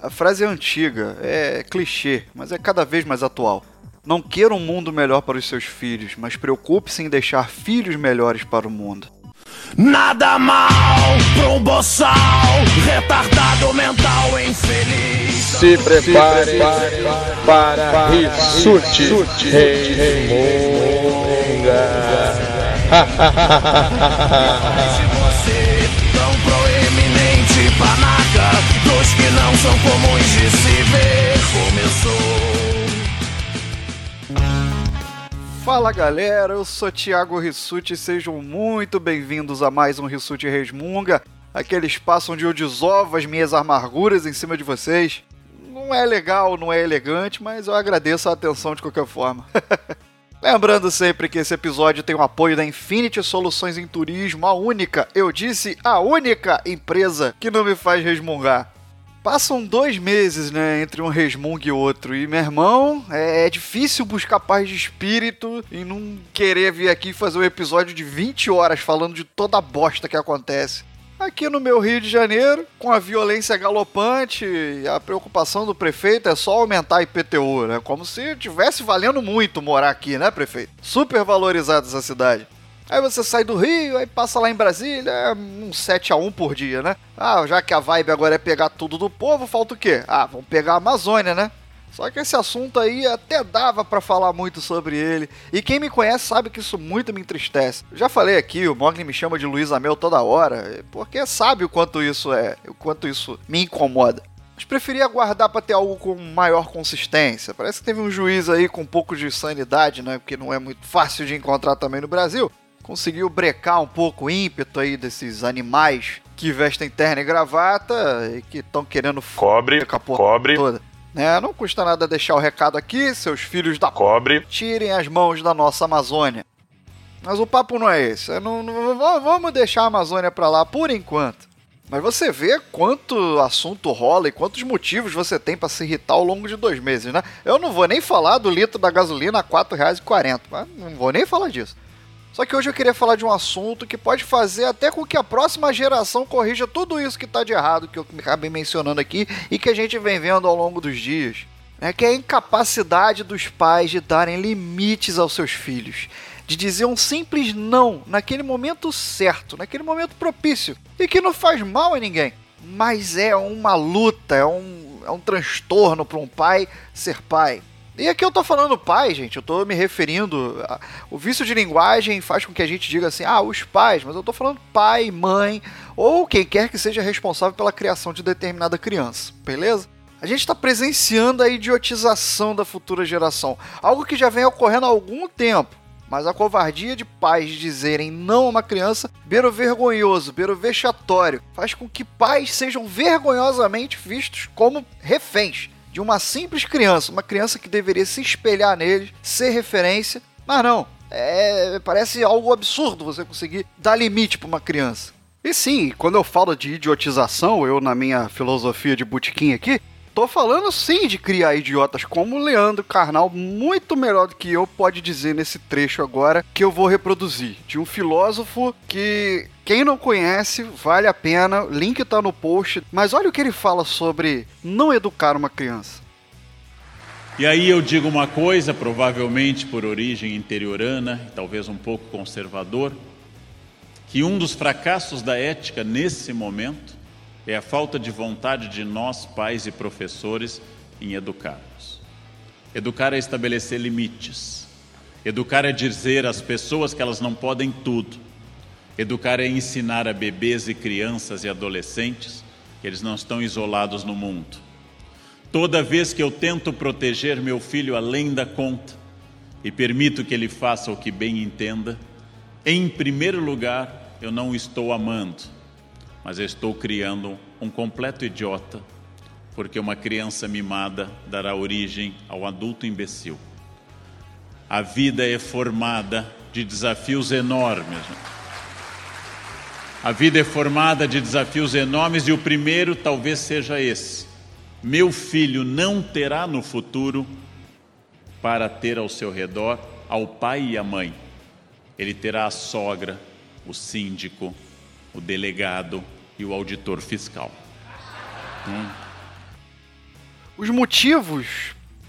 A frase é antiga, é clichê, mas é cada vez mais atual. Não queira um mundo melhor para os seus filhos, mas preocupe-se em deixar filhos melhores para o mundo. Nada mal pra um boçal, retardado mental infeliz. Se prepare, para, para Rissuti Se Dos que não são comuns de se ver Começou Fala galera, eu sou Thiago Rissuti e sejam muito bem-vindos a mais um Rissuti Resmunga, aquele espaço onde eu desovo as minhas amarguras em cima de vocês. Não é legal, não é elegante, mas eu agradeço a atenção de qualquer forma. Lembrando sempre que esse episódio tem o apoio da Infinity Soluções em Turismo, a única, eu disse, a única empresa que não me faz resmungar. Passam dois meses, né, entre um resmungo e outro. E, meu irmão, é, é difícil buscar paz de espírito e não querer vir aqui fazer um episódio de 20 horas falando de toda a bosta que acontece. Aqui no meu Rio de Janeiro, com a violência galopante a preocupação do prefeito é só aumentar a IPTU, né? Como se tivesse valendo muito morar aqui, né, prefeito? Super valorizada essa cidade. Aí você sai do Rio, aí passa lá em Brasília, é um 7 a 1 por dia, né? Ah, já que a vibe agora é pegar tudo do povo, falta o quê? Ah, vamos pegar a Amazônia, né? Só que esse assunto aí até dava para falar muito sobre ele. E quem me conhece sabe que isso muito me entristece. Já falei aqui, o Mogli me chama de Luiz Amel toda hora, porque sabe o quanto isso é, o quanto isso me incomoda. Mas preferia aguardar para ter algo com maior consistência. Parece que teve um juiz aí com um pouco de sanidade, né? Porque não é muito fácil de encontrar também no Brasil. Conseguiu brecar um pouco o ímpeto aí desses animais que vestem terno e gravata e que estão querendo Cobre, com a porra cobre, toda. Né? Não custa nada deixar o recado aqui, seus filhos da cobre. tirem as mãos da nossa Amazônia. Mas o papo não é esse. É não, não- vamos deixar a Amazônia pra lá por enquanto. Mas você vê quanto assunto rola e quantos motivos você tem pra se irritar ao longo de dois meses, né? Eu não vou nem falar do litro da gasolina a R$ 4,40, mas não vou nem falar disso. Só que hoje eu queria falar de um assunto que pode fazer até com que a próxima geração corrija tudo isso que tá de errado, que eu acabei mencionando aqui e que a gente vem vendo ao longo dos dias. É que é a incapacidade dos pais de darem limites aos seus filhos. De dizer um simples não naquele momento certo, naquele momento propício. E que não faz mal a ninguém. Mas é uma luta, é um, é um transtorno para um pai ser pai. E aqui eu tô falando pai, gente, eu tô me referindo. A, o vício de linguagem faz com que a gente diga assim, ah, os pais, mas eu tô falando pai, mãe, ou quem quer que seja responsável pela criação de determinada criança, beleza? A gente está presenciando a idiotização da futura geração, algo que já vem ocorrendo há algum tempo. Mas a covardia de pais dizerem não a uma criança beira o vergonhoso, beira o vexatório, faz com que pais sejam vergonhosamente vistos como reféns de uma simples criança, uma criança que deveria se espelhar neles, ser referência. Mas não, é, parece algo absurdo você conseguir dar limite para uma criança. E sim, quando eu falo de idiotização, eu na minha filosofia de botequim aqui, tô falando sim de criar idiotas como o Leandro Carnal, muito melhor do que eu pode dizer nesse trecho agora que eu vou reproduzir. De um filósofo que quem não conhece, vale a pena, link tá no post, mas olha o que ele fala sobre não educar uma criança. E aí eu digo uma coisa, provavelmente por origem interiorana, talvez um pouco conservador, que um dos fracassos da ética nesse momento é a falta de vontade de nós, pais e professores, em educarmos. Educar é estabelecer limites. Educar é dizer às pessoas que elas não podem tudo. Educar é ensinar a bebês e crianças e adolescentes que eles não estão isolados no mundo. Toda vez que eu tento proteger meu filho além da conta e permito que ele faça o que bem entenda, em primeiro lugar, eu não estou amando, mas eu estou criando um completo idiota, porque uma criança mimada dará origem ao adulto imbecil. A vida é formada de desafios enormes. A vida é formada de desafios enormes e o primeiro talvez seja esse. Meu filho não terá no futuro para ter ao seu redor ao pai e à mãe. Ele terá a sogra, o síndico, o delegado e o auditor fiscal. Hum. Os motivos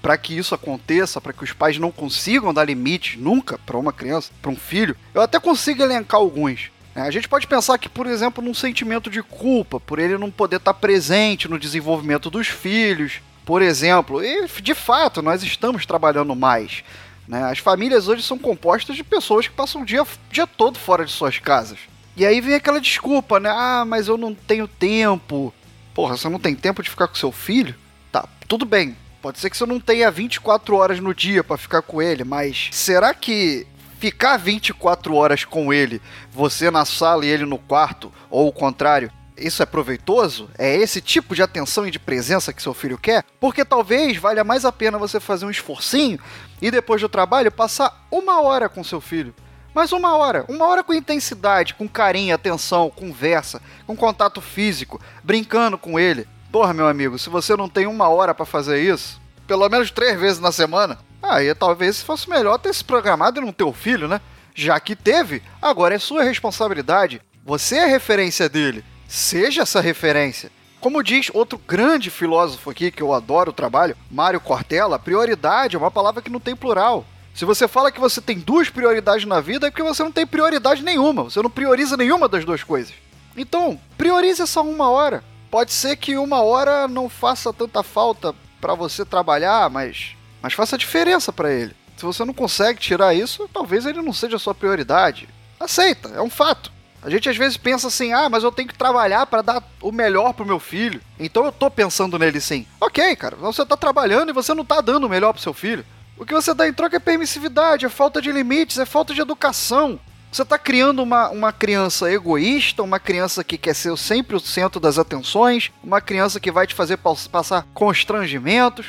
para que isso aconteça, para que os pais não consigam dar limites nunca para uma criança, para um filho, eu até consigo elencar alguns. É, A gente pode pensar que, por exemplo, num sentimento de culpa, por ele não poder estar presente no desenvolvimento dos filhos, por exemplo. E, de fato, nós estamos trabalhando mais. né? As famílias hoje são compostas de pessoas que passam o dia, o dia todo fora de suas casas. E aí vem aquela desculpa, né? Ah, mas eu não tenho tempo. Porra, você não tem tempo de ficar com seu filho? Tá, tudo bem. Pode ser que você não tenha 24 horas no dia pra ficar com ele, mas será que ficar 24 horas com ele, você na sala e ele no quarto, ou o contrário, isso é proveitoso? É esse tipo de atenção e de presença que seu filho quer? Porque talvez valha mais a pena você fazer um esforcinho e depois do trabalho passar uma hora com seu filho. Mas uma hora, uma hora com intensidade, com carinho, atenção, conversa, com contato físico, brincando com ele. Porra, meu amigo, se você não tem uma hora pra fazer isso, pelo menos três vezes na semana, aí talvez fosse melhor ter se programado e não ter o filho, né? Já que teve, agora é sua responsabilidade. Você é a referência dele. Seja essa referência. Como diz outro grande filósofo aqui que eu adoro o trabalho, Mário Cortella, prioridade é uma palavra que não tem plural. Se você fala que você tem duas prioridades na vida, é porque você não tem prioridade nenhuma. Você não prioriza nenhuma das duas coisas. Então, priorize essa uma hora. Pode ser que uma hora não faça tanta falta para você trabalhar, mas, mas faça diferença para ele. Se você não consegue tirar isso, talvez ele não seja a sua prioridade. Aceita, é um fato. A gente às vezes pensa assim: ah, mas eu tenho que trabalhar para dar o melhor pro meu filho. Então eu tô pensando nele sim. Ok, cara, você tá trabalhando e você não tá dando o melhor pro seu filho. O que você dá em troca é permissividade, é falta de limites, é falta de educação. Você está criando uma, uma criança egoísta, uma criança que quer ser sempre o centro das atenções, uma criança que vai te fazer pas- passar constrangimentos.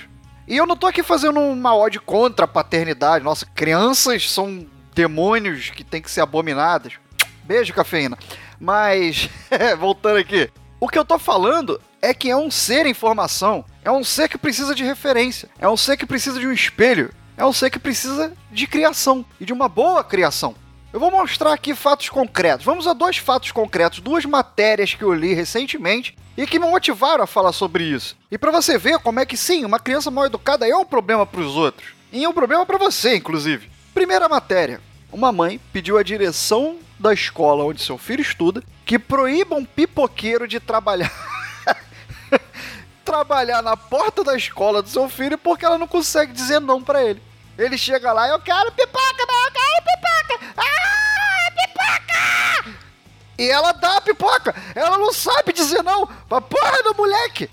E eu não tô aqui fazendo uma ode contra a paternidade. Nossa, crianças são demônios que têm que ser abominadas. Beijo, cafeína. Mas, voltando aqui. O que eu tô falando é que é um ser em formação. É um ser que precisa de referência. É um ser que precisa de um espelho. É um ser que precisa de criação. E de uma boa criação. Eu vou mostrar aqui fatos concretos. Vamos a dois fatos concretos, duas matérias que eu li recentemente e que me motivaram a falar sobre isso. E para você ver como é que sim, uma criança mal educada é um problema para os outros. E é um problema para você, inclusive. Primeira matéria. Uma mãe pediu à direção da escola onde seu filho estuda que proíba um pipoqueiro de trabalhar trabalhar na porta da escola do seu filho porque ela não consegue dizer não pra ele. Ele chega lá, eu quero pipoca, não, eu quero pipoca. Ah, pipoca! E ela dá a pipoca. Ela não sabe dizer não pra porra do moleque.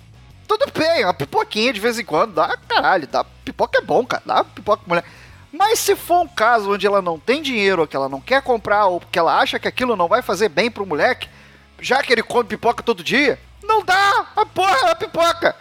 Tudo bem, uma pipoquinha de vez em quando, dá caralho, dá pipoca é bom, cara, dá pipoca pro moleque. Mas se for um caso onde ela não tem dinheiro, ou que ela não quer comprar, ou que ela acha que aquilo não vai fazer bem pro moleque, já que ele come pipoca todo dia, não dá a porra da pipoca.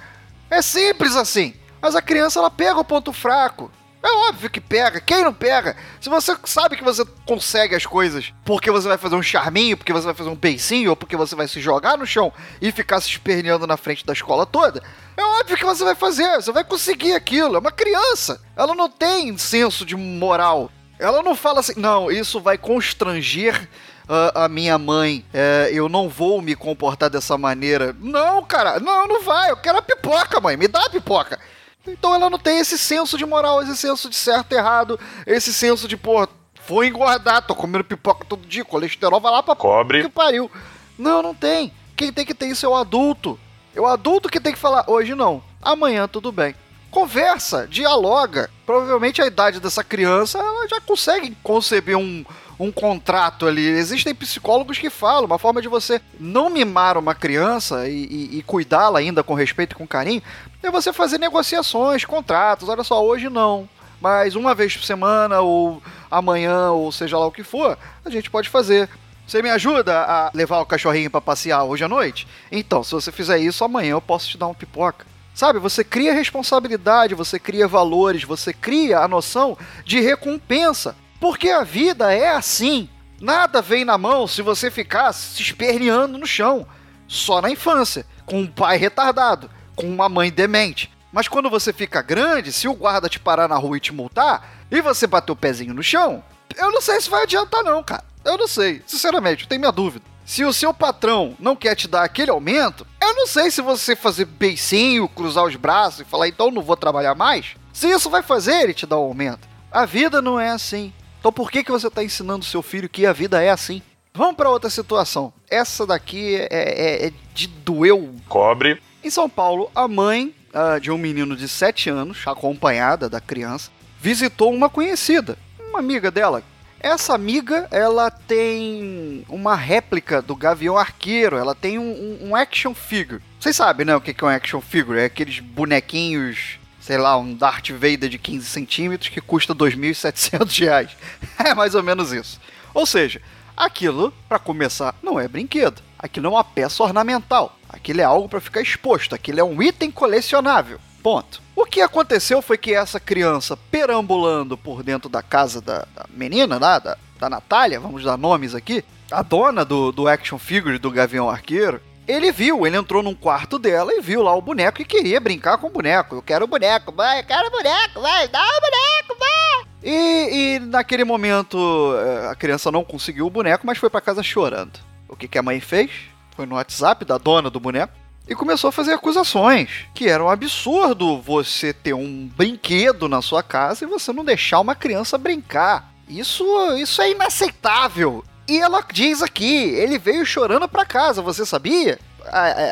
É simples assim. Mas a criança ela pega o ponto fraco. É óbvio que pega. Quem não pega? Se você sabe que você consegue as coisas porque você vai fazer um charminho, porque você vai fazer um beicinho, ou porque você vai se jogar no chão e ficar se esperneando na frente da escola toda, é óbvio que você vai fazer. Você vai conseguir aquilo. É uma criança. Ela não tem senso de moral. Ela não fala assim, não, isso vai constranger ah, a minha mãe, é, eu não vou me comportar dessa maneira. Não, cara, não, não vai. Eu quero a pipoca, mãe. Me dá a pipoca. Então ela não tem esse senso de moral, esse senso de certo e errado, esse senso de, pô, vou engordar, tô comendo pipoca todo dia, colesterol vai lá pra Cobre. que pariu. Não, não tem. Quem tem que ter isso é o adulto. É o adulto que tem que falar, hoje não, amanhã tudo bem. Conversa, dialoga. Provavelmente a idade dessa criança, ela já consegue conceber um, um contrato ali. Existem psicólogos que falam, uma forma de você não mimar uma criança e, e- e cuidá-la ainda com respeito e com carinho, é você fazer negociações, contratos. Olha só, hoje não. Mas uma vez por semana, ou amanhã, ou seja lá o que for, a gente pode fazer. Você me ajuda a levar o cachorrinho pra passear hoje à noite? Então, se você fizer isso, amanhã eu posso te dar uma pipoca. Sabe, você cria responsabilidade, você cria valores, você cria a noção de recompensa. Porque a vida é assim. Nada vem na mão se você ficar se esperneando no chão. Só na infância, com um pai retardado, com uma mãe demente. Mas quando você fica grande, se o guarda te parar na rua e te multar, e você bater o pezinho no chão, eu não sei se vai adiantar não, cara. Eu não sei, sinceramente, eu tenho minha dúvida. Se o seu patrão não quer te dar aquele aumento, eu não sei se você fazer beicinho, cruzar os braços e falar, então não vou trabalhar mais. Se isso vai fazer ele te dar o um aumento. A vida não é assim. Então por que, que você está ensinando seu filho que a vida é assim? Vamos para outra situação. Essa daqui é, é, é de doeu. Cobre. Em São Paulo, a mãe uh, de um menino de 7 anos, acompanhada da criança, visitou uma conhecida, uma amiga dela, essa amiga, ela tem uma réplica do Gavião Arqueiro, ela tem um, um, action figure. Vocês sabem, né, o que é um action figure? É aqueles bonequinhos, sei lá, um Darth Vader de 15 centímetros que custa 2.700 reais. É mais ou menos isso. Ou seja, aquilo, para começar, não é brinquedo. Aquilo é uma peça ornamental. Aquilo é algo para ficar exposto. Aquilo é um item colecionável. Ponto. O que aconteceu foi que essa criança perambulando por dentro da casa da, da menina lá, da, da Natália, vamos dar nomes aqui, a dona do, do action figure do Gavião Arqueiro, ele viu, ele entrou num quarto dela e viu lá o boneco e queria brincar com o boneco. Eu quero o boneco, vai, eu quero o boneco, vai, dá o boneco, vai. E, e naquele momento eh, a criança não conseguiu o boneco, mas foi para casa chorando. O que, que a mãe fez? Foi no WhatsApp da dona do boneco e começou a fazer acusações. Que era um absurdo você ter um brinquedo na sua casa e você não deixar uma criança brincar. Isso, isso é inaceitável. E ela diz aqui, ele veio chorando para casa, você sabia?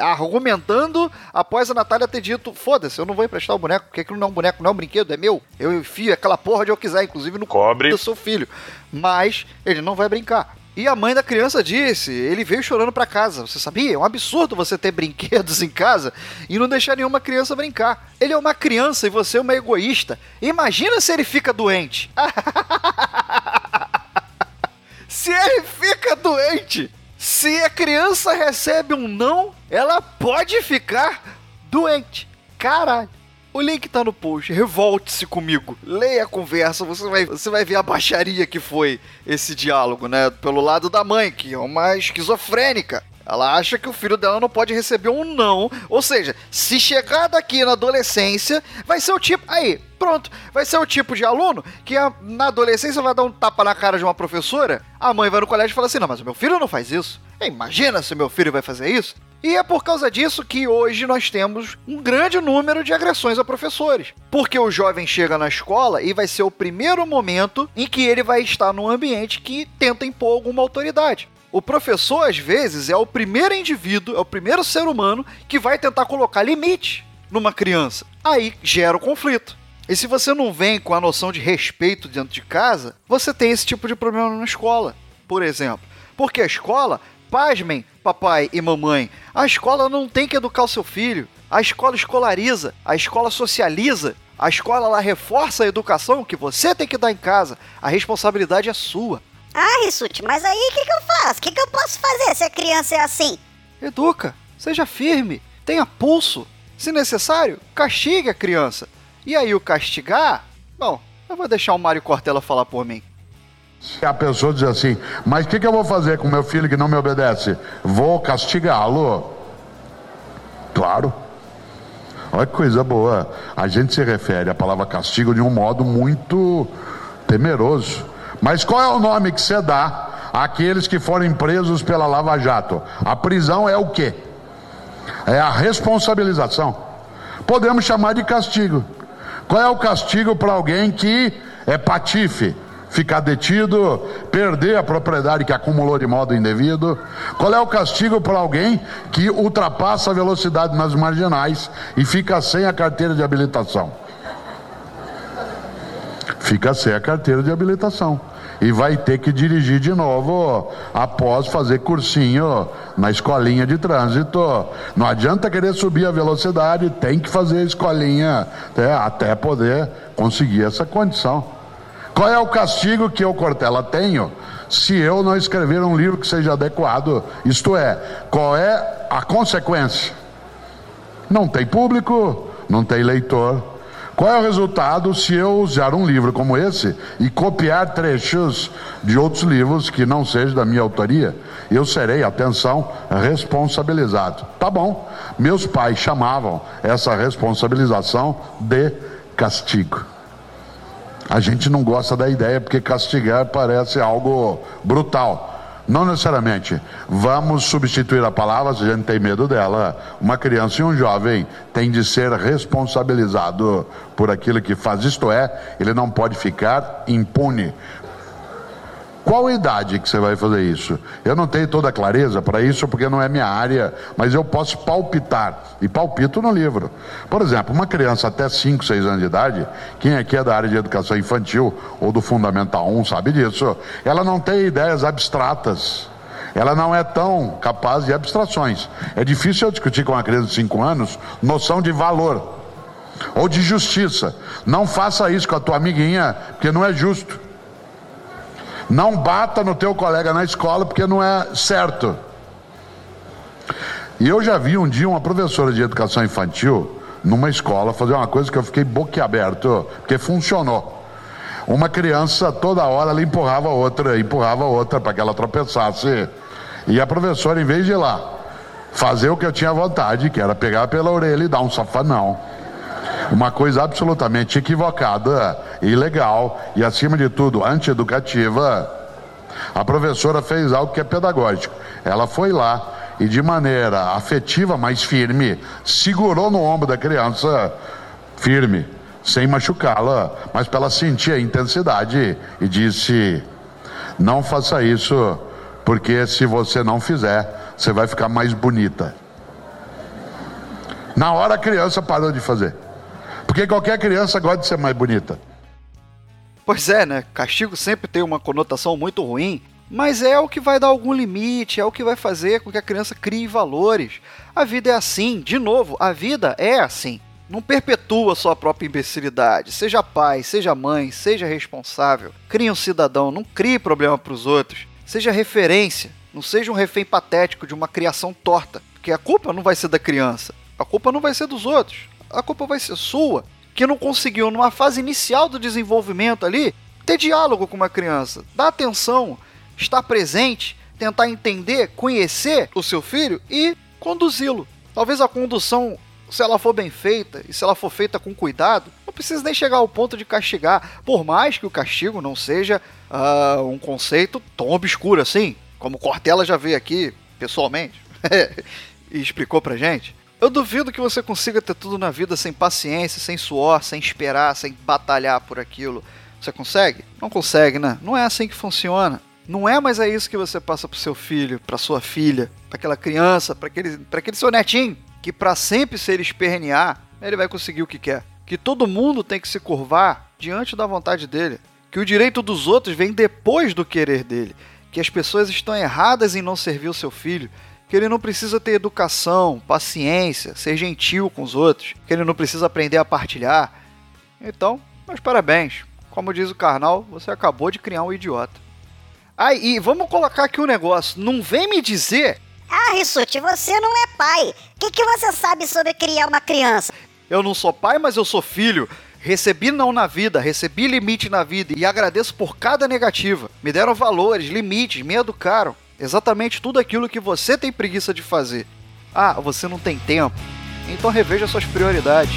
argumentando após a Natália ter dito: foda-se, eu não vou emprestar o boneco, porque aquilo não é um boneco, não é um brinquedo, é meu. Eu enfio aquela porra onde eu quiser, inclusive no cobre do seu filho. Mas ele não vai brincar. E a mãe da criança disse: ele veio chorando para casa. Você sabia? É um absurdo você ter brinquedos em casa e não deixar nenhuma criança brincar. Ele é uma criança e você é uma egoísta. Imagina se ele fica doente. se ele fica doente, se a criança recebe um não, ela pode ficar doente. Caralho. O link tá no post. Revolte-se comigo. Leia a conversa, você vai, você vai ver a baixaria que foi esse diálogo, né? Pelo lado da mãe, que é uma esquizofrênica. Ela acha que o filho dela não pode receber um não. Ou seja, se chegar daqui na adolescência, vai ser o tipo. Aí, pronto. Vai ser o tipo de aluno que na adolescência vai dar um tapa na cara de uma professora. A mãe vai no colégio e fala assim: Não, mas o meu filho não faz isso. Imagina se meu filho vai fazer isso. E é por causa disso que hoje nós temos um grande número de agressões a professores. Porque o jovem chega na escola e vai ser o primeiro momento em que ele vai estar num ambiente que tenta impor alguma autoridade. O professor, às vezes, é o primeiro indivíduo, é o primeiro ser humano que vai tentar colocar limite numa criança. Aí gera o conflito. E se você não vem com a noção de respeito dentro de casa, você tem esse tipo de problema na escola, por exemplo. Porque a escola pasmem, papai e mamãe, a escola não tem que educar o seu filho. A escola escolariza, a escola socializa, a escola lá reforça a educação que você tem que dar em casa. A responsabilidade é sua. Ah, Rissuti, mas aí o que, que eu faço? O que, que eu posso fazer se a criança é assim? Educa, seja firme, tenha pulso. Se necessário, castigue a criança. E aí o castigar? Bom, eu vou deixar o Mário Cortella falar por mim. Se a pessoa diz assim, mas o que, que eu vou fazer com meu filho que não me obedece? Vou castigá-lo. Claro. Olha que coisa boa. A gente se refere à palavra castigo de um modo muito temeroso. Mas qual é o nome que você dá àqueles que forem presos pela Lava Jato? A prisão é o quê? É a responsabilização. Podemos chamar de castigo. Qual é o castigo para alguém que é patife? ficar detido, perder a propriedade que acumulou de modo indevido? Qual é o castigo para alguém que ultrapassa a velocidade nas marginais e fica sem a carteira de habilitação? Fica sem a carteira de habilitação e vai ter que dirigir de novo após fazer cursinho na escolinha de trânsito. Não adianta querer subir a velocidade, tem que fazer a escolinha né, até poder conseguir essa condição. Qual é o castigo que eu, Cortella, tenho se eu não escrever um livro que seja adequado? Isto é, qual é a consequência? Não tem público, não tem leitor. Qual é o resultado se eu usar um livro como esse e copiar trechos de outros livros que não sejam da minha autoria? Eu serei, atenção, responsabilizado. Tá bom. Meus pais chamavam essa responsabilização de castigo. A gente não gosta da ideia porque castigar parece algo brutal. Não necessariamente. Vamos substituir a palavra, se a gente tem medo dela. Uma criança e um jovem têm de ser responsabilizado por aquilo que faz. Isto é, ele não pode ficar impune. Qual idade que você vai fazer isso? Eu não tenho toda a clareza para isso, porque não é minha área, mas eu posso palpitar, e palpito no livro. Por exemplo, uma criança até 5, 6 anos de idade, quem aqui é da área de educação infantil ou do Fundamental 1 sabe disso, ela não tem ideias abstratas. Ela não é tão capaz de abstrações. É difícil eu discutir com uma criança de 5 anos noção de valor ou de justiça. Não faça isso com a tua amiguinha, porque não é justo. Não bata no teu colega na escola porque não é certo. E eu já vi um dia uma professora de educação infantil numa escola fazer uma coisa que eu fiquei boquiaberto, porque funcionou. Uma criança toda hora ela empurrava outra, empurrava outra para que ela tropeçasse. E a professora, em vez de ir lá fazer o que eu tinha vontade, que era pegar pela orelha e dar um safanão. Uma coisa absolutamente equivocada, ilegal e, acima de tudo, antieducativa. A professora fez algo que é pedagógico. Ela foi lá e, de maneira afetiva, mas firme, segurou no ombro da criança, firme, sem machucá-la, mas para ela sentir a intensidade, e disse: Não faça isso, porque se você não fizer, você vai ficar mais bonita. Na hora a criança parou de fazer. Porque qualquer criança gosta de ser mais bonita. Pois é, né? Castigo sempre tem uma conotação muito ruim, mas é o que vai dar algum limite, é o que vai fazer com que a criança crie valores. A vida é assim, de novo, a vida é assim. Não perpetua sua própria imbecilidade. Seja pai, seja mãe, seja responsável. Crie um cidadão, não crie problema para os outros. Seja referência, não seja um refém patético de uma criação torta. Porque a culpa não vai ser da criança, a culpa não vai ser dos outros, a culpa vai ser sua, que não conseguiu, numa fase inicial do desenvolvimento ali, ter diálogo com uma criança, dar atenção, estar presente, tentar entender, conhecer o seu filho e conduzi-lo. Talvez a condução, se ela for bem feita e se ela for feita com cuidado, não precisa nem chegar ao ponto de castigar, por mais que o castigo não seja uh, um conceito tão obscuro assim, como Cortella já veio aqui pessoalmente e explicou pra gente. Eu duvido que você consiga ter tudo na vida sem paciência, sem suor, sem esperar, sem batalhar por aquilo. Você consegue? Não consegue, né? Não é assim que funciona. Não é mais é isso que você passa pro seu filho, pra sua filha, pra aquela criança, pra aquele, pra aquele seu netinho, que para sempre se ele espernear, ele vai conseguir o que quer. Que todo mundo tem que se curvar diante da vontade dele. Que o direito dos outros vem depois do querer dele. Que as pessoas estão erradas em não servir o seu filho que ele não precisa ter educação, paciência, ser gentil com os outros, que ele não precisa aprender a partilhar. Então, meus parabéns. Como diz o Karnal, você acabou de criar um idiota. Aí, ah, vamos colocar aqui um negócio. Não vem me dizer. Ah, Rissuti, você não é pai. O que, que você sabe sobre criar uma criança? Eu não sou pai, mas eu sou filho. Recebi não na vida, recebi limite na vida e agradeço por cada negativa. Me deram valores, limites, me educaram exatamente tudo aquilo que você tem preguiça de fazer. Ah, você não tem tempo? Então reveja suas prioridades.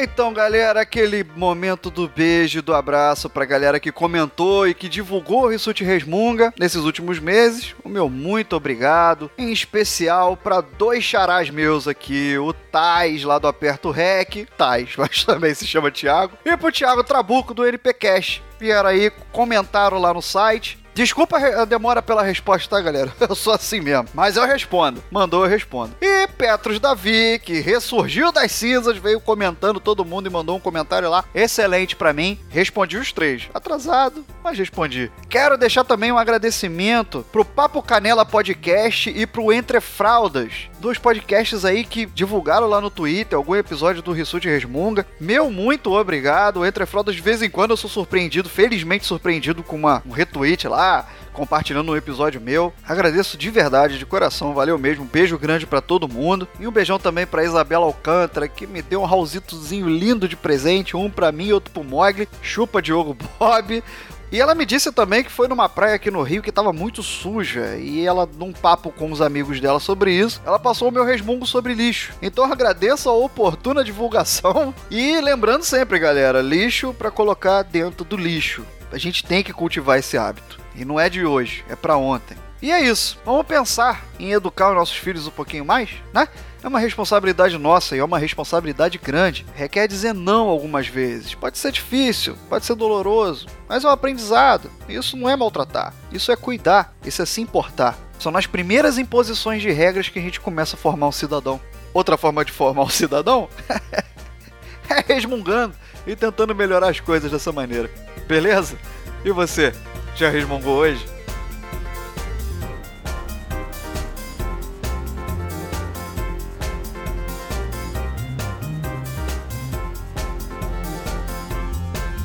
Então, galera, aquele momento do beijo, do abraço pra galera que comentou e que divulgou o Rissuti Resmunga nesses últimos meses. O meu muito obrigado. Em especial para dois charás meus aqui, o Tais lá do Aperto Rec, Tais, mas também se chama Thiago, e pro Thiago Trabuco do NP Cash. Vieram aí, comentaram lá no site Desculpa a demora pela resposta, tá, galera? Eu sou assim mesmo. Mas eu respondo. Mandou, eu respondo. E Petros Davi, que ressurgiu das cinzas, veio comentando todo mundo e mandou um comentário lá excelente para mim. Respondi os três. Atrasado, mas respondi. Quero deixar também um agradecimento pro Papo Canela Podcast e pro Entre Fraldas. Dois podcasts aí que divulgaram lá no Twitter algum episódio do Rissuti Resmunga. Meu muito obrigado. Entre Fraldas, de vez em quando eu sou surpreendido, felizmente surpreendido com uma, um retweet lá compartilhando um episódio meu. Agradeço de verdade, de coração, valeu mesmo. Um beijo grande para todo mundo. E um beijão também para Isabela Alcântara, que me deu um raulzitozinho lindo de presente, um para mim e outro pro Mogli. Chupa Diogo Bob. E ela me disse também que foi numa praia aqui no Rio que tava muito suja. E ela, num papo com os amigos dela sobre isso, ela passou o meu resmungo sobre lixo. Então agradeço a oportuna divulgação. E lembrando sempre, galera, lixo para colocar dentro do lixo. A gente tem que cultivar esse hábito. E não é de hoje, é para ontem. E é isso. Vamos pensar em educar os nossos filhos um pouquinho mais, né? É uma responsabilidade nossa e é uma responsabilidade grande. Requer dizer não algumas vezes. Pode ser difícil, pode ser doloroso, mas é um aprendizado. Isso não é maltratar, isso é cuidar, isso é se importar. São nas primeiras imposições de regras que a gente começa a formar um cidadão. Outra forma de formar um cidadão é resmungando e tentando melhorar as coisas dessa maneira. Beleza? E você? Já resmungou hoje?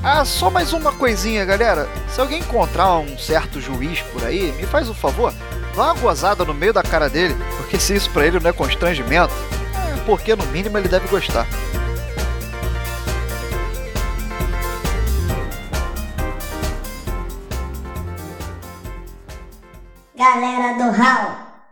Ah, só mais uma coisinha, galera. Se alguém encontrar um certo juiz por aí, me faz um favor, dá uma gozada no meio da cara dele, porque se isso pra ele não é constrangimento, é porque no mínimo ele deve gostar.